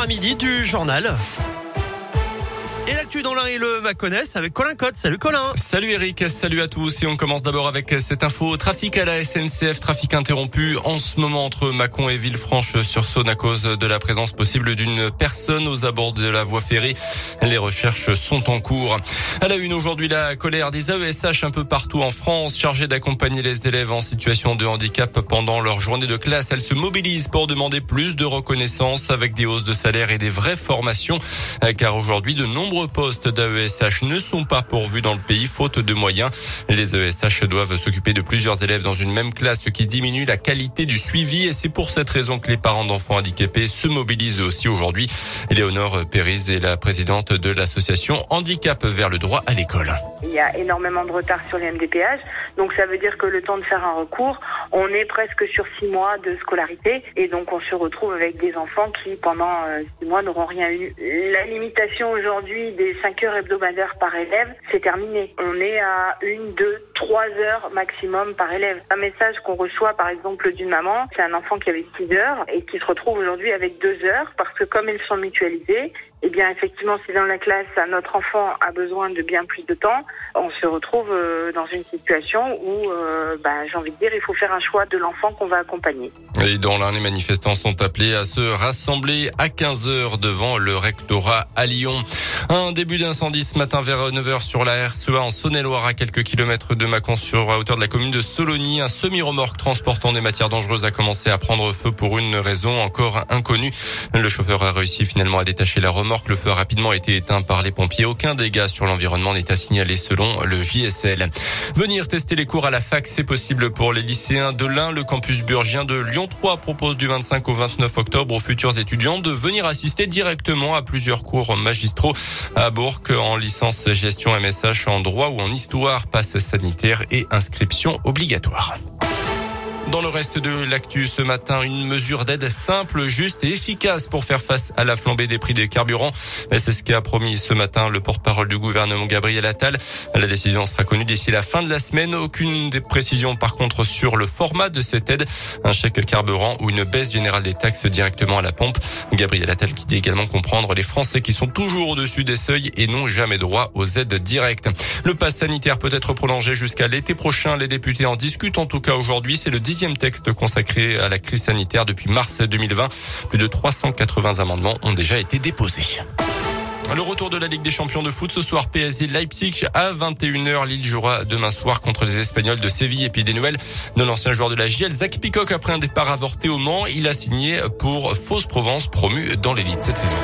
à midi du journal. Et l'actu dans l'un et le Maconnaisse avec Colin Cotte. Salut Colin. Salut Eric, salut à tous. Et on commence d'abord avec cette info. Trafic à la SNCF, trafic interrompu en ce moment entre Mâcon et Villefranche-sur-Saône à cause de la présence possible d'une personne aux abords de la voie ferrée. Les recherches sont en cours. À la une aujourd'hui, la colère des AESH un peu partout en France, chargée d'accompagner les élèves en situation de handicap pendant leur journée de classe. Elles se mobilisent pour demander plus de reconnaissance avec des hausses de salaire et des vraies formations. Car aujourd'hui, de nombreux postes d'AESH ne sont pas pourvus dans le pays faute de moyens. Les AESH doivent s'occuper de plusieurs élèves dans une même classe, ce qui diminue la qualité du suivi et c'est pour cette raison que les parents d'enfants handicapés se mobilisent aussi aujourd'hui. Léonore Péris est la présidente de l'association Handicap vers le droit à l'école. Il y a énormément de retard sur les MDPH, donc ça veut dire que le temps de faire un recours, on est presque sur six mois de scolarité et donc on se retrouve avec des enfants qui pendant euh, six mois n'auront rien eu. La limitation aujourd'hui des cinq heures hebdomadaires par élève, c'est terminé. On est à une, deux, trois heures maximum par élève. Un message qu'on reçoit par exemple d'une maman, c'est un enfant qui avait six heures et qui se retrouve aujourd'hui avec deux heures parce que comme ils sont mutualisés, eh bien effectivement si dans la classe notre enfant a besoin de bien plus de temps, on se retrouve euh, dans une situation où euh, bah, j'ai envie de dire il faut faire un choix de l'enfant qu'on va accompagner. Et dans l'un, les manifestants sont appelés à se rassembler à 15 heures devant le rectorat à Lyon. Un début d'incendie ce matin vers 9h sur la RCEA en Saône-et-Loire à quelques kilomètres de Mâcon sur à hauteur de la commune de Sologny. Un semi-remorque transportant des matières dangereuses a commencé à prendre feu pour une raison encore inconnue. Le chauffeur a réussi finalement à détacher la remorque. Le feu a rapidement été éteint par les pompiers. Aucun dégât sur l'environnement n'est à signaler selon le JSL. Venir tester les cours à la fac, c'est possible pour les lycéens de l'Ain. Le campus burgien de Lyon 3 propose du 25 au 29 octobre aux futurs étudiants de venir assister directement à plusieurs cours magistraux à Bourg en licence gestion MSH en droit ou en histoire, passe sanitaire et inscription obligatoire. Dans le reste de l'actu ce matin, une mesure d'aide simple, juste et efficace pour faire face à la flambée des prix des carburants. C'est ce qu'a promis ce matin le porte-parole du gouvernement Gabriel Attal. La décision sera connue d'ici la fin de la semaine. Aucune des précisions par contre sur le format de cette aide. Un chèque carburant ou une baisse générale des taxes directement à la pompe. Gabriel Attal qui dit également comprendre les Français qui sont toujours au-dessus des seuils et n'ont jamais droit aux aides directes. Le pass sanitaire peut être prolongé jusqu'à l'été prochain. Les députés en discutent en tout cas aujourd'hui. C'est le dixième texte consacré à la crise sanitaire depuis mars 2020. Plus de 380 amendements ont déjà été déposés. Le retour de la Ligue des Champions de foot ce soir PSG Leipzig à 21h. Lille jouera demain soir contre les Espagnols de Séville et puis des nouvelles de l'ancien joueur de la JL Zach Picoc après un départ avorté au Mans. Il a signé pour Fausse Provence promu dans l'élite cette saison.